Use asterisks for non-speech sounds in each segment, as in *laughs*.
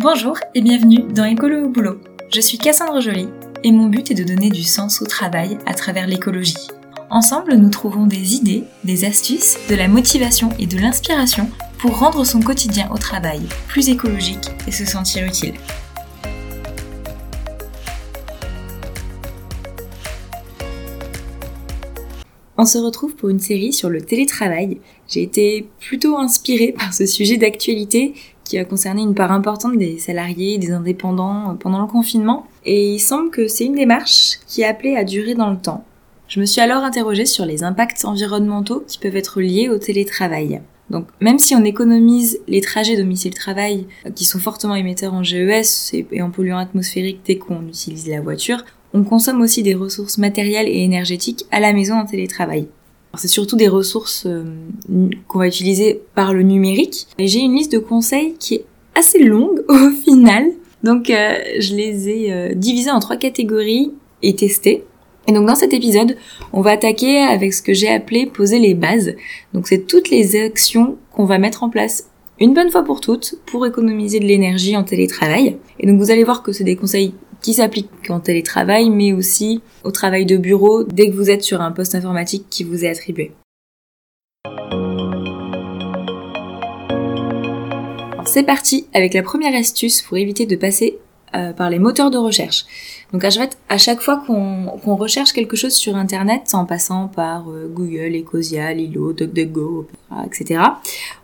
Bonjour et bienvenue dans Écolo au boulot. Je suis Cassandre Joly et mon but est de donner du sens au travail à travers l'écologie. Ensemble, nous trouvons des idées, des astuces, de la motivation et de l'inspiration pour rendre son quotidien au travail plus écologique et se sentir utile. On se retrouve pour une série sur le télétravail. J'ai été plutôt inspirée par ce sujet d'actualité qui a concerné une part importante des salariés des indépendants pendant le confinement. Et il semble que c'est une démarche qui est appelée à durer dans le temps. Je me suis alors interrogée sur les impacts environnementaux qui peuvent être liés au télétravail. Donc même si on économise les trajets domicile-travail qui sont fortement émetteurs en GES et en polluants atmosphériques dès qu'on utilise la voiture, on consomme aussi des ressources matérielles et énergétiques à la maison en télétravail. C'est surtout des ressources euh, qu'on va utiliser par le numérique. Et j'ai une liste de conseils qui est assez longue *laughs* au final. Donc euh, je les ai euh, divisés en trois catégories et testés. Et donc dans cet épisode, on va attaquer avec ce que j'ai appelé poser les bases. Donc c'est toutes les actions qu'on va mettre en place une bonne fois pour toutes pour économiser de l'énergie en télétravail. Et donc vous allez voir que c'est des conseils qui s'applique en télétravail, mais aussi au travail de bureau dès que vous êtes sur un poste informatique qui vous est attribué. C'est parti avec la première astuce pour éviter de passer euh, par les moteurs de recherche. Donc à à chaque fois qu'on recherche quelque chose sur Internet, en passant par euh, Google, Ecosia, Lilo, DuckDuckGo, etc.,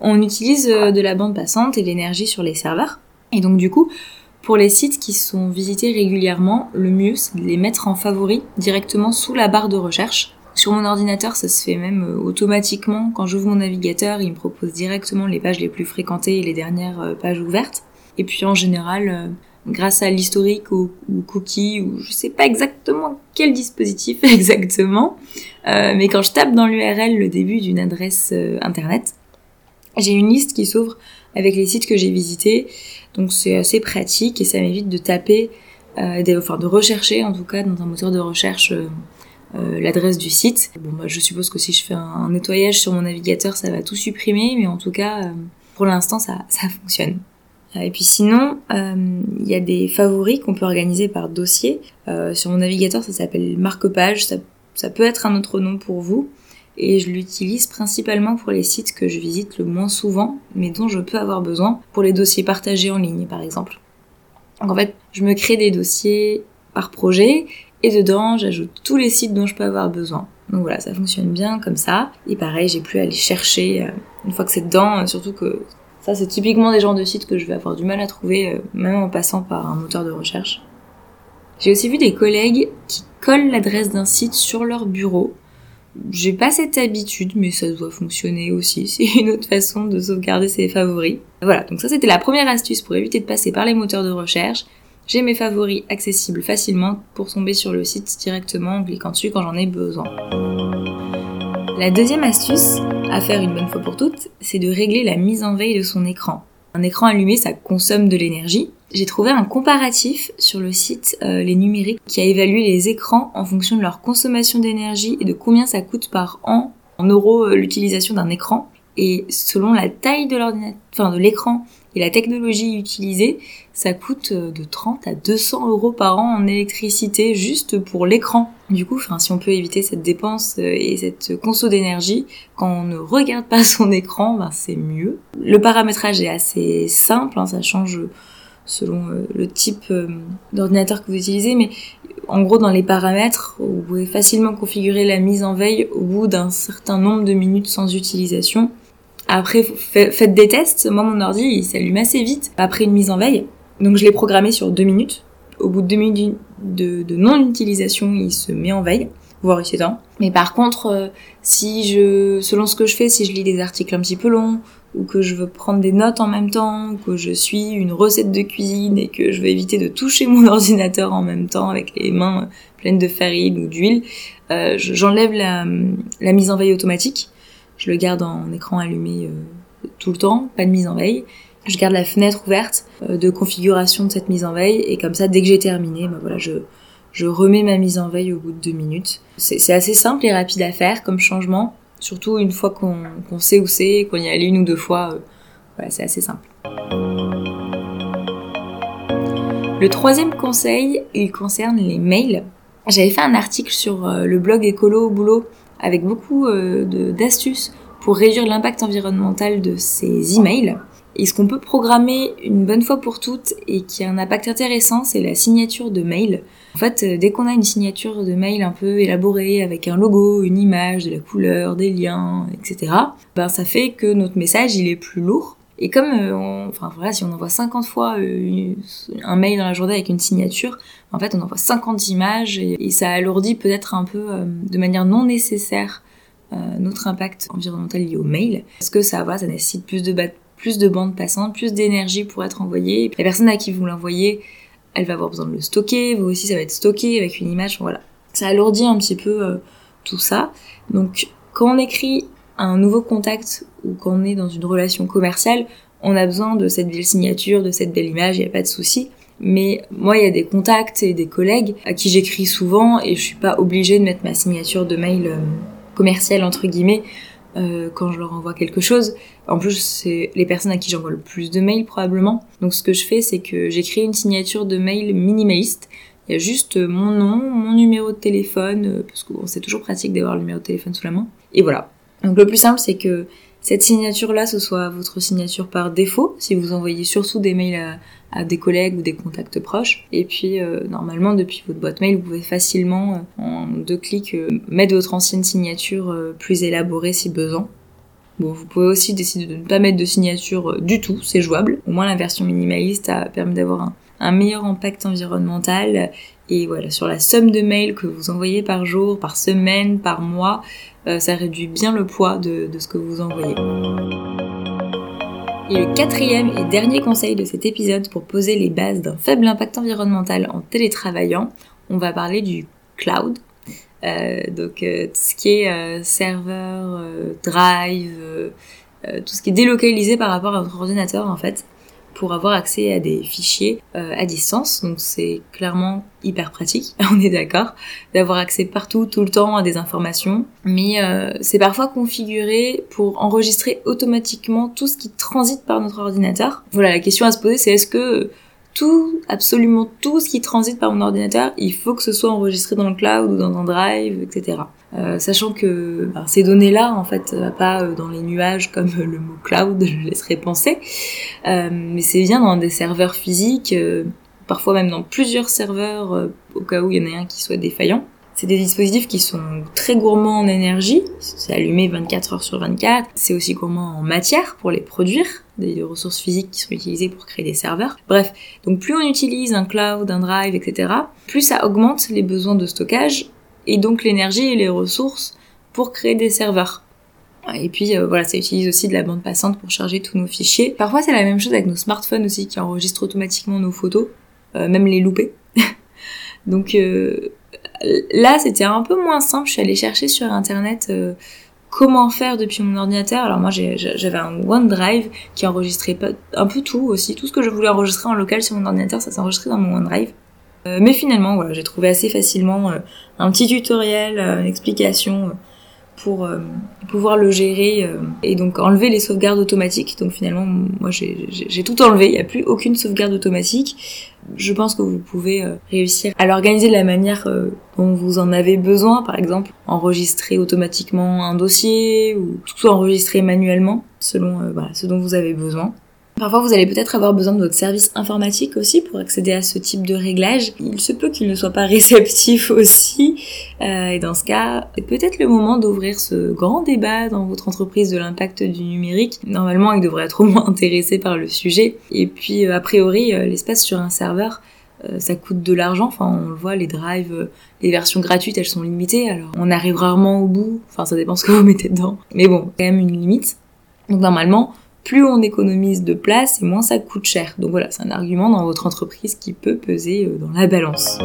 on utilise euh, de la bande passante et l'énergie sur les serveurs. Et donc du coup, pour les sites qui sont visités régulièrement, le mieux c'est de les mettre en favori directement sous la barre de recherche. Sur mon ordinateur, ça se fait même euh, automatiquement. Quand j'ouvre mon navigateur, il me propose directement les pages les plus fréquentées et les dernières euh, pages ouvertes. Et puis en général, euh, grâce à l'historique ou, cookie ou je sais pas exactement quel dispositif *laughs* exactement, mais quand je tape dans l'URL le début d'une adresse internet, j'ai une liste qui s'ouvre avec les sites que j'ai visités. Donc c'est assez pratique et ça m'évite de taper, euh, enfin de rechercher en tout cas dans un moteur de recherche euh, euh, l'adresse du site. Bon bah je suppose que si je fais un, nettoyage sur mon navigateur ça va tout supprimer, mais en tout cas pour l'instant ça, ça fonctionne. Et puis sinon, il y a des favoris qu'on peut organiser par dossier. sur mon navigateur, ça s'appelle marque-page. Ça, ça peut être un autre nom pour vous et je l'utilise principalement pour les sites que je visite le moins souvent, mais dont je peux avoir besoin pour les dossiers partagés en ligne, par exemple. Donc en fait, je me crée des dossiers par projet et dedans, j'ajoute tous les sites dont je peux avoir besoin. Donc voilà, ça fonctionne bien comme ça. Et pareil, j'ai plus à aller chercher euh, une fois que c'est dedans, euh, surtout que ça, c'est typiquement des genres de sites que je vais avoir du mal à trouver, euh, même en passant par un moteur de recherche. J'ai aussi vu des collègues qui collent l'adresse d'un site sur leur bureau j'ai pas cette habitude, mais ça doit fonctionner aussi. *laughs* C'est une autre façon de sauvegarder ses favoris. Voilà, donc ça c'était la première astuce pour éviter de passer par les moteurs de recherche. J'ai mes favoris accessibles facilement pour tomber sur le site directement en cliquant dessus quand j'en ai besoin. La deuxième astuce, à faire une bonne fois pour toutes, c'est de régler la mise en veille de son écran. Un écran allumé, ça consomme de l'énergie. J'ai trouvé un comparatif sur le site euh, Les Numériques qui a évalué les écrans en fonction de leur consommation d'énergie et de combien ça coûte par an en euros euh, l'utilisation d'un écran. Et selon la taille de l'ordinateur, enfin de l'écran et la technologie utilisée, ça coûte euh, de 30 à 200 euros par an en électricité juste pour l'écran. Du coup, si on peut éviter cette dépense euh, et cette conso d'énergie quand on ne regarde pas *laughs* son écran, ben, c'est mieux. Le paramétrage est assez simple, hein, ça change selon euh, le type d'ordinateur que vous utilisez, mais en gros, dans les paramètres, vous pouvez facilement configurer la mise en veille au bout d'un certain nombre de minutes sans utilisation. Après, faites des tests. Moi, mon ordi, il s'allume assez vite après une mise en veille. Donc, je l'ai programmé sur deux minutes. Au bout de deux minutes de, non-utilisation, il se met en veille, voire il s'éteint. Mais par contre, euh, si je, selon ce que je fais, si je lis des articles un petit peu longs, ou que je veux prendre des notes en même temps, ou que je suis une recette de cuisine et que je veux éviter de toucher *laughs* mon ordinateur en même temps avec les mains pleines de farine ou d'huile, euh, j'enlève la, la mise en veille automatique je le garde en écran allumé euh, tout le temps, pas de mise en veille. Je garde la fenêtre ouverte euh, de configuration de cette mise en veille et comme ça, dès que j'ai terminé, bah voilà, je, remets ma mise en veille au bout de deux minutes. C'est assez simple et rapide à faire comme changement, surtout une fois qu'on sait où c'est, qu'on y est allé une ou deux fois. Euh, c'est assez simple. Le troisième conseil, il concerne les mails. J'avais fait un article sur le blog Écolo au boulot avec beaucoup euh, d'astuces pour réduire l'impact environnemental de ces emails. Et ce qu'on peut programmer une bonne fois pour toutes et qui a un impact intéressant, c'est la signature de mail. En fait, euh, dès qu'on a une signature de mail un peu élaborée avec un logo, une image, de la couleur, des liens, etc., ben ça fait que notre message il est plus lourd. Et comme, euh, enfin voilà, si on envoie 50 fois euh, un mail dans la journée avec une signature, en fait on envoie 50 images et, ça alourdit peut-être un peu de manière non nécessaire notre impact environnemental lié au mail. Parce que ça, va, ça nécessite plus de, plus de bandes passantes, plus d'énergie pour être envoyé. La personne à qui vous l'envoyez, elle va avoir besoin de le stocker, vous aussi ça va être stocké avec une image, voilà. Ça alourdit un petit peu euh, tout ça. Donc quand on écrit un nouveau contact ou quand on est dans une relation commerciale, on a besoin de cette belle signature, de cette belle image, il n'y a pas de souci. Mais moi, il y a des contacts et des collègues à qui j'écris souvent et je suis pas obligée de mettre ma signature de mail euh, commercial entre guillemets euh, quand je leur envoie quelque chose. En plus, c'est les personnes à qui j'envoie le plus de mails probablement. Donc ce que je fais, c'est que j'écris une signature de mail minimaliste. Il y a juste mon nom, mon numéro de téléphone, euh, parce que c'est toujours pratique d'avoir le numéro de téléphone sous la main. Et voilà. Donc le plus simple, c'est que cette signature-là, ce soit votre signature par défaut, si vous envoyez surtout des mails à, des collègues ou des contacts proches. Et puis, euh, normalement, depuis votre boîte mail, vous pouvez facilement, euh, en deux clics, euh, mettre votre ancienne signature plus élaborée si besoin. Bon, vous pouvez aussi décider de ne pas mettre de signature du tout, c'est jouable. Au moins, la version minimaliste a permis d'avoir un, meilleur impact environnemental. Et voilà, sur la somme de mails que vous envoyez par jour, par semaine, par mois, ça réduit bien le poids de, ce que vous envoyez. Et le quatrième et dernier conseil de cet épisode pour poser les bases d'un faible impact environnemental en télétravaillant, on va parler du cloud. Euh, donc euh, tout ce qui est serveur, drive, tout ce qui est délocalisé par rapport à votre ordinateur en fait pour avoir accès à des fichiers euh, à distance. Donc c'est clairement hyper pratique, *laughs* on est d'accord, d'avoir accès partout, tout le temps à des informations. Mais euh, c'est parfois configuré pour enregistrer automatiquement tout ce qui transite par notre ordinateur. Voilà, la question à se poser c'est est-ce que tout, absolument tout ce qui transite par mon ordinateur, il faut que ce soit enregistré dans le cloud ou dans un drive, etc. Euh, sachant que ben, ces données-là, en fait, pas euh, dans les nuages comme *laughs* le mot cloud, je laisserai penser, euh, mais c'est bien dans des serveurs physiques, parfois même dans plusieurs serveurs, au cas où il y en a un qui soit défaillant. C'est des dispositifs qui sont très gourmands en énergie, c'est allumé 24 heures sur 24. C'est aussi gourmand en matière pour les produire, des ressources physiques qui sont utilisées pour créer des serveurs. Bref, donc plus on utilise un cloud, un drive, etc., plus ça augmente les besoins de stockage et donc l'énergie et les ressources pour créer des serveurs. Et puis euh, voilà, ça utilise aussi de la bande passante pour charger tous nos fichiers. Parfois c'est la même chose avec nos smartphones aussi qui enregistrent automatiquement nos photos, euh, même les louper. *laughs* donc euh, là, c'était un peu moins simple. Je suis allée chercher sur internet comment faire depuis mon ordinateur. Alors moi, j'avais un OneDrive qui enregistrait un peu tout aussi. Tout ce que je voulais enregistrer en local sur mon ordinateur, ça s'enregistrait dans mon OneDrive. Euh, mais finalement, voilà, j'ai trouvé assez facilement euh, un petit tutoriel, une explication pour pouvoir le gérer et donc enlever les sauvegardes automatiques. Donc finalement, moi j'ai tout enlevé, il n'y a plus aucune sauvegarde automatique je pense que vous pouvez euh, réussir à l'organiser de la manière euh, dont vous en avez besoin, par exemple enregistrer automatiquement un dossier ou tout enregistrer manuellement selon euh, ce dont vous avez besoin. Parfois, vous allez peut-être avoir besoin de votre service informatique aussi pour accéder à ce type de réglage. Il se peut qu'il ne soit pas *laughs* réceptif aussi. Euh, et dans ce cas, c'est peut-être le moment d'ouvrir ce grand débat dans votre entreprise de l'impact du numérique. Normalement, il devrait être au moins *laughs* intéressé par le sujet. Et puis, euh, a priori, euh, l'espace sur un serveur, ça coûte de l'argent. Enfin, on le voit, les drives, les versions gratuites, elles sont limitées. Alors, on arrive rarement au bout. Enfin, ça dépend ce que vous mettez dedans. Mais bon, quand même une limite. Donc, normalement, plus on économise de place et moins ça coûte cher. Donc voilà, c'est un argument dans votre entreprise qui peut peser euh, dans la balance.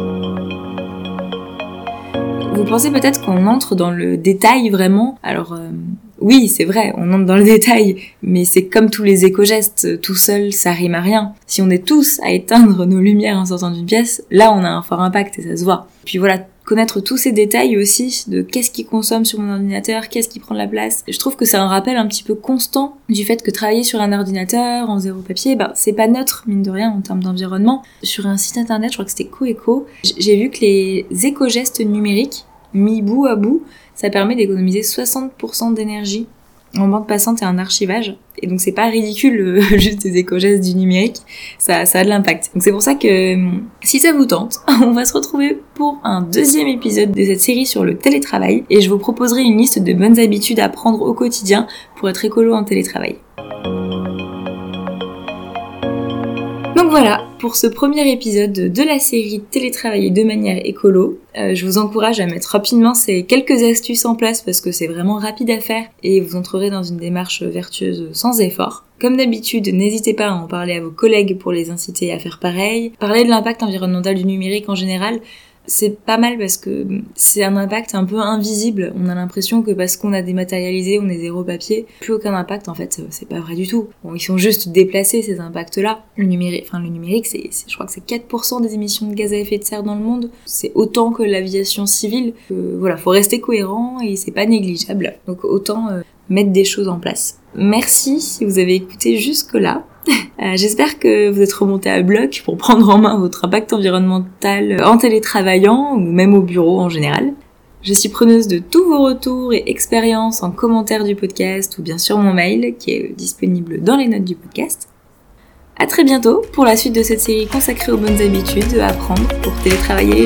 Vous pensez peut-être qu'on entre dans le détail vraiment? Alors euh, oui, c'est vrai, on entre dans le détail, mais c'est comme tous les éco-gestes, tout seul ça rime à rien. Si on est tous à éteindre nos lumières en sortant d'une pièce, là on a un fort impact et ça se voit. Puis voilà, connaître tous ces détails aussi de qu'est-ce qui consomme sur mon ordinateur, qu'est-ce qui prend de la place. Je trouve que c'est un rappel un petit peu constant du fait que travailler sur un ordinateur en zéro papier, bah, c'est pas neutre, mine de rien, en termes d'environnement. Sur un site internet, je crois que c'était Coeco, j'ai vu que les éco-gestes numériques, mis bout à bout, ça permet d'économiser 60% d'énergie en bande passante et en archivage. Et donc c'est pas ridicule euh, *laughs* juste des éco-gestes du numérique, ça, ça a de l'impact. Donc c'est pour ça que si ça vous tente, *laughs* on va se retrouver pour un deuxième épisode de cette série sur le télétravail et je vous proposerai une liste de bonnes habitudes à prendre au quotidien pour être écolo en télétravail. Voilà, pour ce premier épisode de la série Télétravailler de manière écolo, euh, je vous encourage à mettre rapidement ces quelques astuces en place parce que c'est vraiment rapide à faire et vous entrerez dans une démarche vertueuse sans effort. Comme d'habitude, n'hésitez pas à en parler à vos collègues pour les inciter à faire pareil. Parler de l'impact environnemental du numérique en général, c'est pas mal parce que c'est un impact un peu invisible. On a l'impression que parce qu'on a dématérialisé, on est zéro papier, plus aucun impact. En fait, c'est pas vrai du tout. Bon, ils sont juste déplacés ces impacts-là. Le numérique, enfin le numérique, c'est, je crois que c'est 4% des émissions de gaz à effet de serre dans le monde. C'est autant que l'aviation civile. voilà, faut rester cohérent et c'est pas négligeable. Donc autant euh, mettre des choses en place. Merci si vous avez écouté jusque là. Euh, j'espère que vous êtes remonté à bloc pour prendre en main votre impact environnemental en télétravaillant ou même au bureau en général. Je suis preneuse de tous vos retours et expériences en commentaire du podcast ou bien sur mon mail qui est disponible dans les notes du podcast. À très bientôt pour la suite de cette série consacrée aux bonnes habitudes à apprendre pour télétravailler.